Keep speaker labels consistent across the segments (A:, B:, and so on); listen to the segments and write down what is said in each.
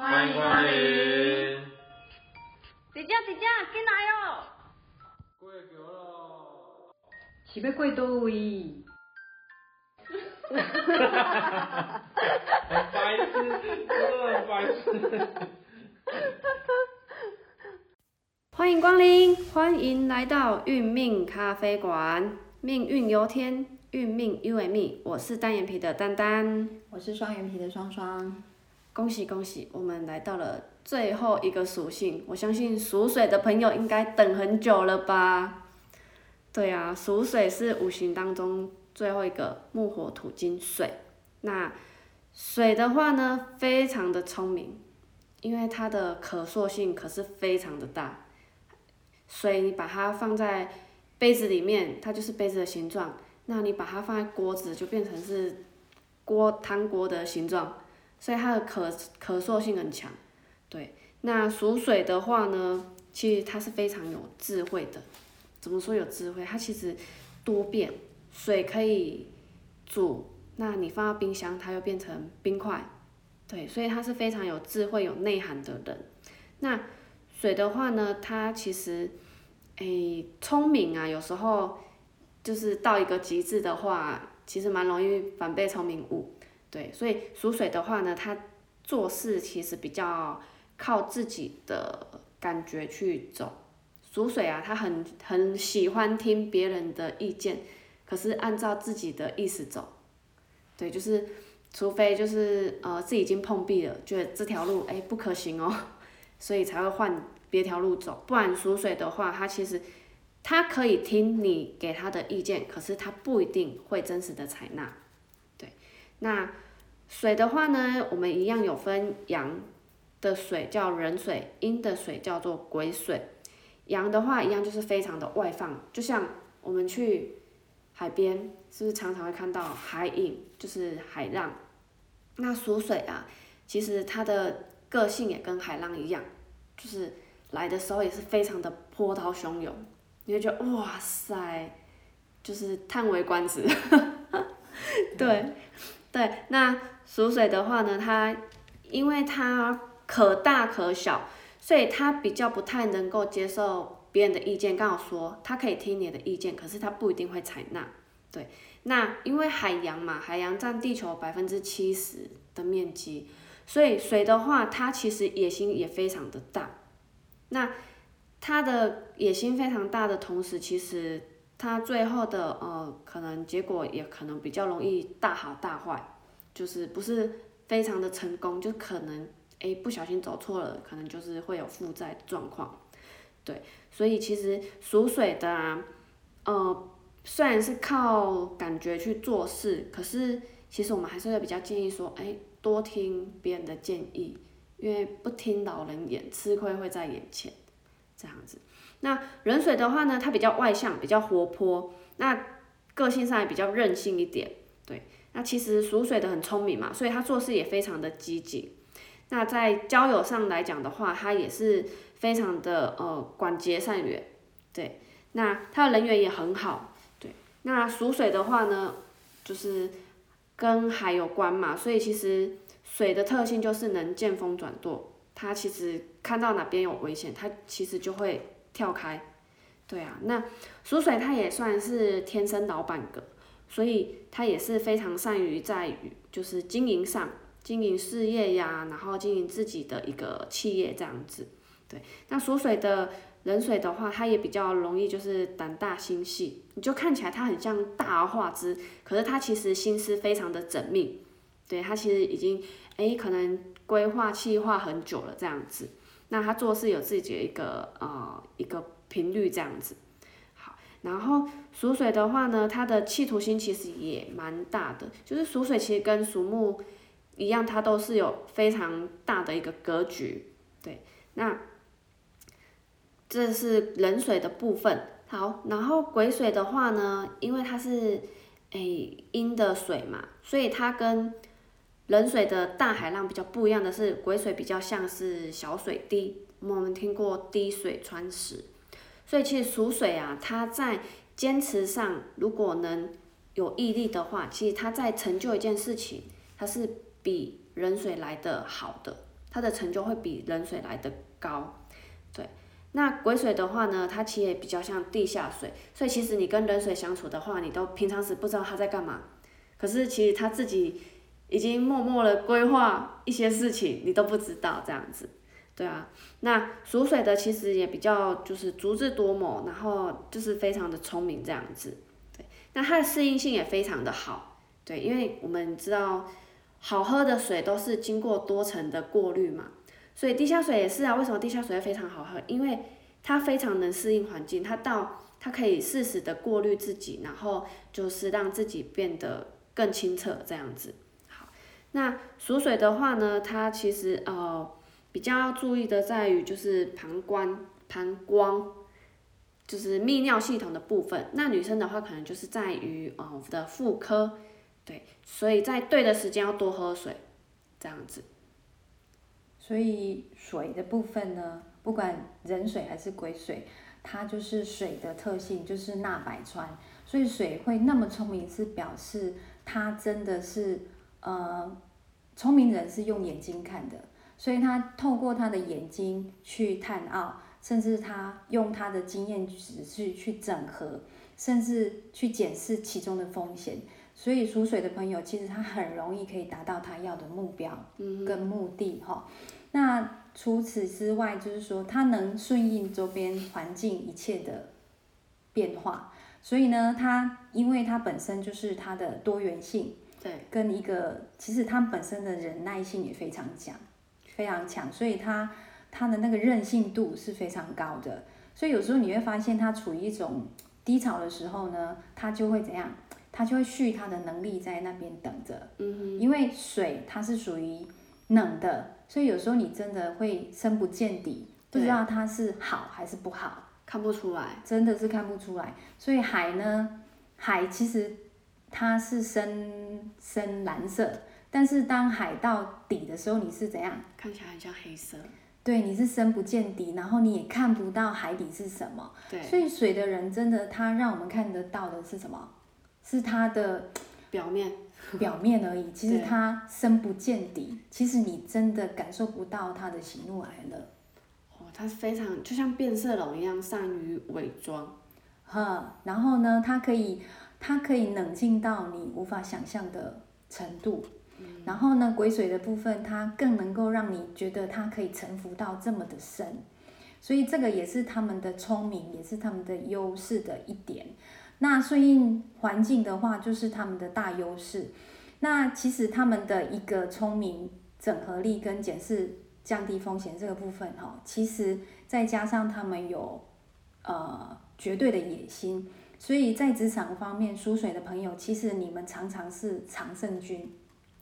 A: 欢迎光临。
B: 姐姐姐姐，进来哦。
A: 过桥咯。
C: 是要过倒位？
A: 哈哈哈哈哈！很白痴，真白痴。
D: 欢迎光临，欢迎来到运命咖啡馆。命运由天，运命由命。我是单眼皮的丹丹，
C: 我是双眼皮的双双。
D: 恭喜恭喜，我们来到了最后一个属性。我相信属水的朋友应该等很久了吧？对啊，属水是五行当中最后一个木火土金水。那水的话呢，非常的聪明，因为它的可塑性可是非常的大。水你把它放在杯子里面，它就是杯子的形状。那你把它放在锅子，就变成是锅汤锅的形状。所以它的可可塑性很强，对。那属水的话呢，其实它是非常有智慧的。怎么说有智慧？它其实多变，水可以煮，那你放到冰箱，它又变成冰块，对。所以它是非常有智慧、有内涵的人。那水的话呢，它其实，诶，聪明啊，有时候就是到一个极致的话，其实蛮容易反被聪明误。对，所以属水的话呢，他做事其实比较靠自己的感觉去走。属水啊，他很很喜欢听别人的意见，可是按照自己的意思走。对，就是除非就是呃自己已经碰壁了，觉得这条路哎不可行哦，所以才会换别条路走。不然属水的话，他其实他可以听你给他的意见，可是他不一定会真实的采纳。那水的话呢，我们一样有分阳的水叫人水，阴的水叫做癸水。阳的话一样就是非常的外放，就像我们去海边，是不是常常会看到海影，就是海浪。那属水啊，其实它的个性也跟海浪一样，就是来的时候也是非常的波涛汹涌，你会觉得哇塞，就是叹为观止，对。对，那属水的话呢，它因为它可大可小，所以它比较不太能够接受别人的意见。刚好说，它可以听你的意见，可是它不一定会采纳。对，那因为海洋嘛，海洋占地球百分之七十的面积，所以水的话，它其实野心也非常的大。那它的野心非常大的同时，其实。他最后的呃，可能结果也可能比较容易大好大坏，就是不是非常的成功，就可能哎不小心走错了，可能就是会有负债状况，对，所以其实属水的啊，呃，虽然是靠感觉去做事，可是其实我们还是会比较建议说，哎，多听别人的建议，因为不听老人言，吃亏会在眼前，这样子。那人水的话呢，它比较外向，比较活泼，那个性上也比较任性一点，对。那其实属水的很聪明嘛，所以他做事也非常的积极。那在交友上来讲的话，他也是非常的呃广结善缘，对。那他的人缘也很好，对。那属水的话呢，就是跟海有关嘛，所以其实水的特性就是能见风转舵，它其实看到哪边有危险，它其实就会。跳开，对啊，那属水他也算是天生老板格，所以他也是非常善于在于就是经营上，经营事业呀，然后经营自己的一个企业这样子，对。那属水的人水的话，他也比较容易就是胆大心细，你就看起来他很像大而化之，可是他其实心思非常的缜密，对他其实已经哎可能规划计划很久了这样子。那他做事有自己的一个呃一个频率这样子，好，然后属水的话呢，它的企图心其实也蛮大的，就是属水其实跟属木一样，它都是有非常大的一个格局，对，那这是冷水的部分，好，然后癸水的话呢，因为它是诶阴的水嘛，所以它跟冷水的大海浪比较不一样的是，癸水比较像是小水滴，我们听过滴水穿石，所以其实属水啊，它在坚持上如果能有毅力的话，其实它在成就一件事情，它是比冷水来的好的，它的成就会比冷水来的高。对，那癸水的话呢，它其实也比较像地下水，所以其实你跟冷水相处的话，你都平常时不知道它在干嘛，可是其实它自己已经默默的规划一些事情，你都不知道这样子。对啊，那属水的其实也比较就是足智多谋，然后就是非常的聪明这样子。对，那它的适应性也非常的好。对，因为我们知道好喝的水都是经过多层的过滤嘛，所以地下水也是啊。为什么地下水会非常好喝？因为它非常能适应环境，它到它可以适时的过滤自己，然后就是让自己变得更清澈这样子。那属水的话呢，它其实呃。比较要注意的在于就是膀胱，膀胱就是泌尿系统的部分。那女生的话可能就是在于呃的妇科，对，所以在对的时间要多喝水，这样子。
C: 所以水的部分呢，不管人水还是鬼水，它就是水的特性就是纳百川，所以水会那么聪明，是表示它真的是呃聪明人是用眼睛看的。所以他透过他的眼睛去探奥，甚至他用他的经验值去去整合，甚至去检视其中的风险。所以属水的朋友其实他很容易可以达到他要的目标跟目的哈。那除此之外，就是说他能顺应周边环境一切的变化。所以呢，他因为他本身就是他的多元性，
D: 对，
C: 跟一个其实他本身的忍耐性也非常强。非常强，所以他他的那个韧性度是非常高的，所以有时候你会发现他处于一种低潮的时候呢，他就会怎样？他就会蓄他的能力在那边等着。嗯哼。因为水它是属于冷的，所以有时候你真的会深不见底，不知道它是好还是不好，
D: 看不出来，
C: 真的是看不出来。所以海呢，海其实它是深深蓝色。但是当海到底的时候，你是怎样？
D: 看起来很像黑色。
C: 对，你是深不见底，然后你也看不到海底是什么。
D: 对。
C: 所以水的人真的，他让我们看得到的是什么？是他的
D: 表面，
C: 表面而已。其实他深不见底，其实你真的感受不到他的喜怒哀乐。
D: 哦，他非常就像变色龙一样，善于伪装。
C: 哈，然后呢，他可以，他可以冷静到你无法想象的程度。然后呢，癸水的部分，它更能够让你觉得它可以沉浮到这么的深，所以这个也是他们的聪明，也是他们的优势的一点。那顺应环境的话，就是他们的大优势。那其实他们的一个聪明、整合力跟检视、降低风险这个部分，哈，其实再加上他们有呃绝对的野心，所以在职场方面，输水的朋友，其实你们常常是常胜军。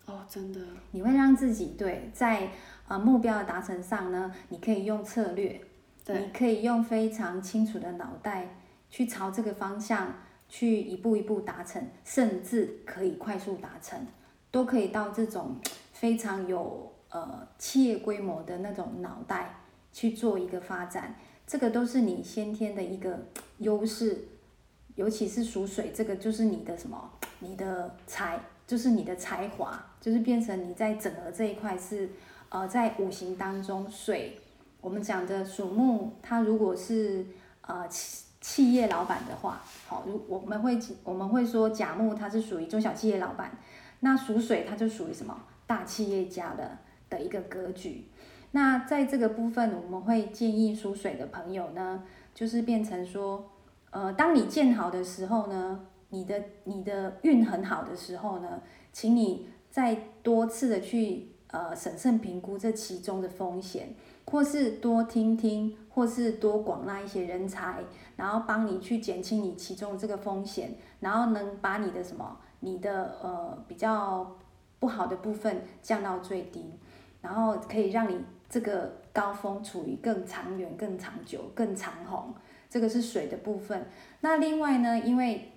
D: 哦，真的，
C: 你会让自己对在啊目标的达成上呢，你可以用策略，你可以用非常清楚的脑袋去朝这个方向去一步一步达成，甚至可以快速达成，都可以到这种非常有呃企业规模的那种脑袋去做一个发展，这个都是你先天的一个优势，尤其是属水，这个就是你的什么，你的才。就是你的才华，就是变成你在整合这一块是，呃，在五行当中，水，我们讲的属木，它如果是呃企企业老板的话，好，如我们会我们会说甲木它是属于中小企业老板，那属水它就属于什么大企业家的的一个格局。那在这个部分，我们会建议属水的朋友呢，就是变成说，呃，当你建好的时候呢。你的你的运很好的时候呢，请你再多次的去呃审慎评估这其中的风险，或是多听听，或是多广纳一些人才，然后帮你去减轻你其中这个风险，然后能把你的什么你的呃比较不好的部分降到最低，然后可以让你这个高峰处于更长远、更长久、更长红。这个是水的部分。那另外呢，因为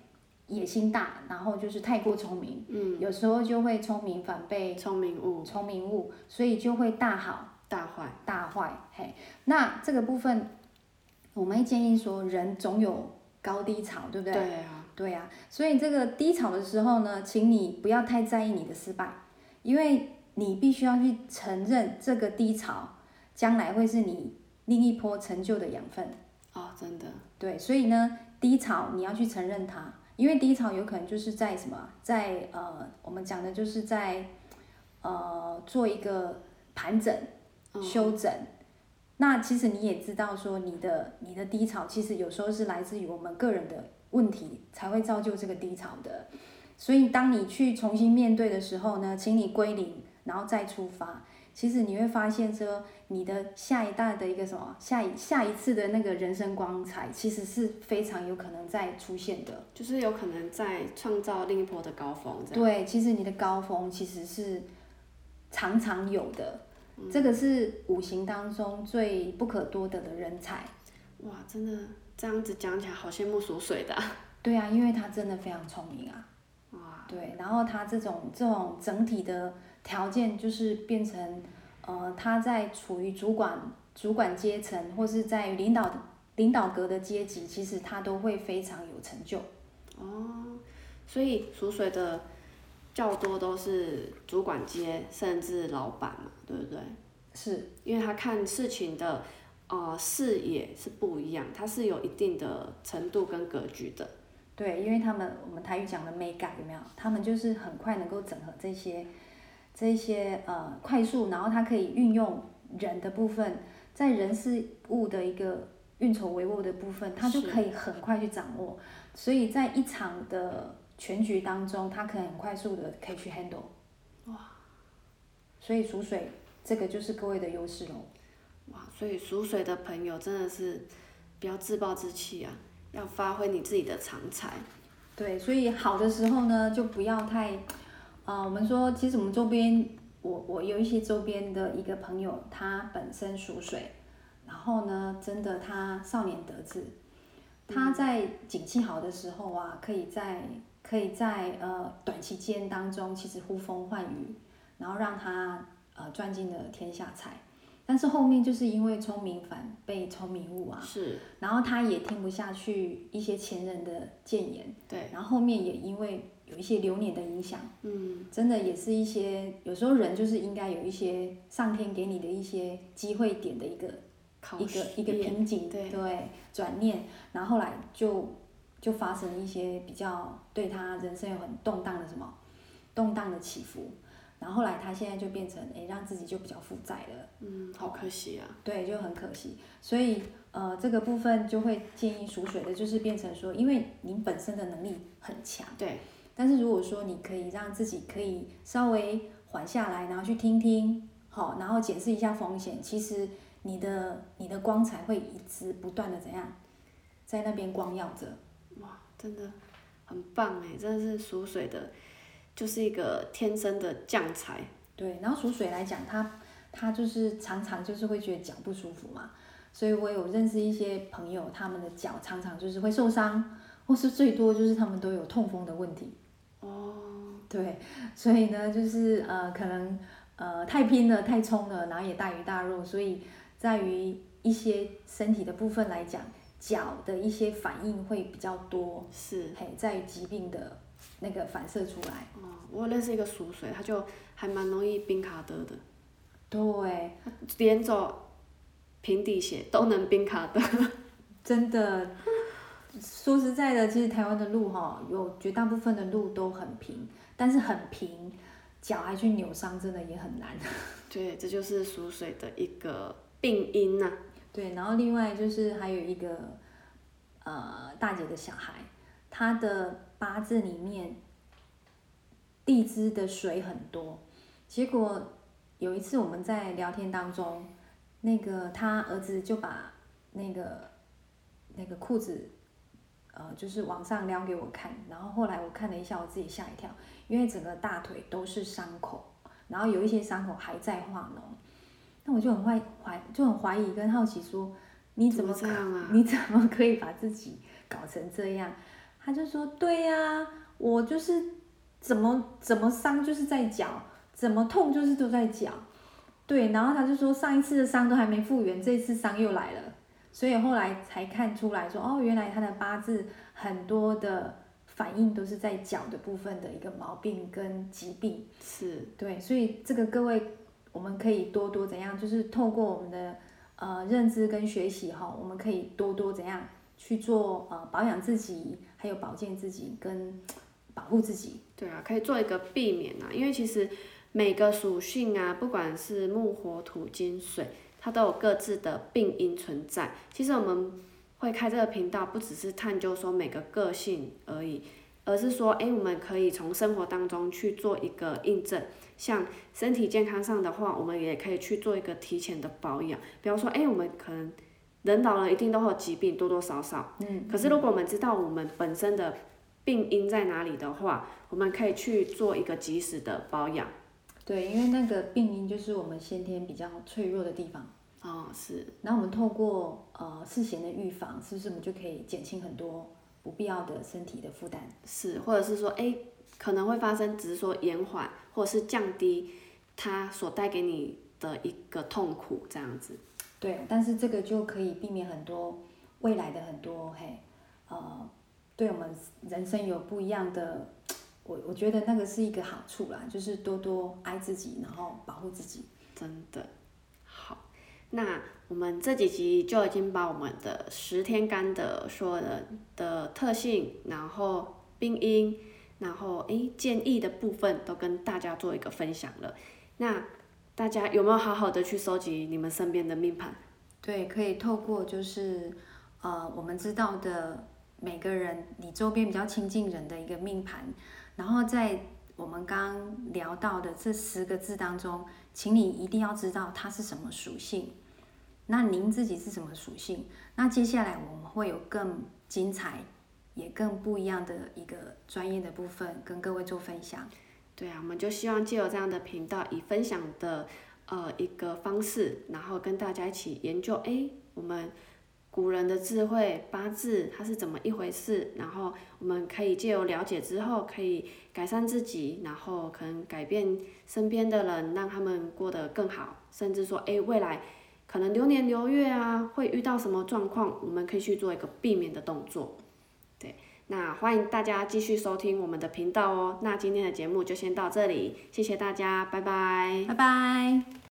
C: 野心大，然后就是太过聪明，嗯，有时候就会聪明反被
D: 聪明误，
C: 聪明误，所以就会大好
D: 大坏，
C: 大坏，嘿，那这个部分，我们会建议说，人总有高低潮，对不对？
D: 对啊，
C: 对啊，所以这个低潮的时候呢，请你不要太在意你的失败，因为你必须要去承认这个低潮，将来会是你另一波成就的养分。
D: 哦，真的，
C: 对，所以呢，低潮你要去承认它，因为低潮有可能就是在什么，在呃，我们讲的就是在呃做一个盘整、修整。那其实你也知道说，你的你的低潮其实有时候是来自于我们个人的问题，才会造就这个低潮的。所以当你去重新面对的时候呢，请你归零，然后再出发。其实你会发现说，你的下一代的一个什么下一下一次的那个人生光彩，其实是非常有可能再出现的。
D: 就是有可能再创造另一波的高峰。
C: 对，其实你的高峰其实是常常有的，这个是五行当中最不可多得的人才。
D: 哇，真的这样子讲起来，好羡慕属水的。
C: 对啊，因为他真的非常聪明啊。哇。对，然后他这种这种整体的。条件就是变成，呃，他在处于主管主管阶层，或是在领导领导格的阶级，其实他都会非常有成就。
D: 哦，所以属水的较多都是主管阶，甚至老板嘛，对不对？
C: 是，
D: 因为他看事情的呃视野是不一样，他是有一定的程度跟格局的。
C: 对，因为他们我们台语讲的美感有没有？他们就是很快能够整合这些。这些呃快速，然后它可以运用人的部分，在人事物的一个运筹帷幄的部分，它就可以很快去掌握。所以在一场的全局当中，它可以很快速的可以去 handle。哇！所以属水这个就是各位的优势喽。
D: 哇！所以属水的朋友真的是不要自暴自弃啊，要发挥你自己的长才。
C: 对，所以好的时候呢，就不要太。啊，我们说，其实我们周边，我我有一些周边的一个朋友，他本身属水，然后呢，真的他少年得志，他在景气好的时候啊，可以在可以在呃短期间当中，其实呼风唤雨，然后让他呃赚进了天下财，但是后面就是因为聪明反被聪明误啊，
D: 是，
C: 然后他也听不下去一些前人的谏言，
D: 对，
C: 然后后面也因为。有一些流年的影响，
D: 嗯，
C: 真的也是一些，有时候人就是应该有一些上天给你的一些机会点的一个一个一个瓶颈，对，对转念，然后后来就就发生一些比较对他人生有很动荡的什么动荡的起伏，然后后来他现在就变成诶让自己就比较负债了，
D: 嗯，好可惜啊，
C: 对，就很可惜，所以呃这个部分就会建议属水的，就是变成说，因为您本身的能力很强，
D: 对。
C: 但是如果说你可以让自己可以稍微缓下来，然后去听听，好，然后解释一下风险，其实你的你的光彩会一直不断的怎样，在那边光耀着。
D: 哇，真的很棒哎，真的是属水的，就是一个天生的将才。
C: 对，然后属水来讲，他他就是常常就是会觉得脚不舒服嘛，所以我有认识一些朋友，他们的脚常常就是会受伤，或是最多就是他们都有痛风的问题。
D: 哦，
C: 对，所以呢，就是呃，可能呃太拼了，太冲了，然后也大鱼大肉，所以在于一些身体的部分来讲，脚的一些反应会比较多，
D: 是，
C: 嘿，在于疾病的那个反射出来。
D: 哦，我认识一个熟水，他就还蛮容易冰卡德的，
C: 对，
D: 连走平底鞋都能冰卡德，
C: 真的。说实在的，其实台湾的路哈，有绝大部分的路都很平，但是很平，脚还去扭伤，真的也很难。
D: 对，这就是熟水的一个病因呐。
C: 对，然后另外就是还有一个，呃，大姐的小孩，他的八字里面地支的水很多，结果有一次我们在聊天当中，那个他儿子就把那个那个裤子。呃，就是往上撩给我看，然后后来我看了一下，我自己吓一跳，因为整个大腿都是伤口，然后有一些伤口还在化脓，那我就很怀怀就很怀疑跟好奇说，你怎么？你怎么可以把自己搞成这样？他就说，对呀，我就是怎么怎么伤就是在脚，怎么痛就是都在脚，对，然后他就说上一次的伤都还没复原，这一次伤又来了。所以后来才看出来说，哦，原来他的八字很多的反应都是在脚的部分的一个毛病跟疾病。
D: 是，
C: 对，所以这个各位，我们可以多多怎样，就是透过我们的呃认知跟学习哈，我们可以多多怎样去做呃保养自己，还有保健自己跟保护自己。
D: 对啊，可以做一个避免啊，因为其实每个属性啊，不管是木、火、土、金、水，它都有各自的病因存在。其实我们会开这个频道，不只是探究说每个个性而已，而是说，哎，我们可以从生活当中去做一个印证。像身体健康上的话，我们也可以去做一个提前的保养。比方说，哎，我们可能人老了一定都会有疾病，多多少少。
C: 嗯。
D: 可是如果我们知道我们本身的病因在哪里的话，我们可以去做一个及时的保养。
C: 对，因为那个病因就是我们先天比较脆弱的地方。
D: 哦，是。
C: 然后我们透过呃事前的预防，是不是我们就可以减轻很多不必要的身体的负担？
D: 是，或者是说，哎，可能会发生，只是说延缓，或者是降低它所带给你的一个痛苦，这样子。
C: 对，但是这个就可以避免很多未来的很多嘿，呃，对我们人生有不一样的，我我觉得那个是一个好处啦，就是多多爱自己，然后保护自己。
D: 真的。好那我们这几集就已经把我们的十天干的所有的的特性，然后病因，然后诶建议的部分都跟大家做一个分享了。那大家有没有好好的去收集你们身边的命盘？
C: 对，可以透过就是呃我们知道的每个人，你周边比较亲近人的一个命盘，然后在我们刚聊到的这十个字当中，请你一定要知道它是什么属性。那您自己是什么属性？那接下来我们会有更精彩，也更不一样的一个专业的部分跟各位做分享。
D: 对啊，我们就希望借由这样的频道，以分享的呃一个方式，然后跟大家一起研究，哎，我们古人的智慧八字它是怎么一回事？然后我们可以借由了解之后，可以改善自己，然后可能改变身边的人，让他们过得更好，甚至说，哎，未来。可能流年流月啊，会遇到什么状况，我们可以去做一个避免的动作。那欢迎大家继续收听我们的频道哦。那今天的节目就先到这里，谢谢大家，拜拜，
C: 拜拜。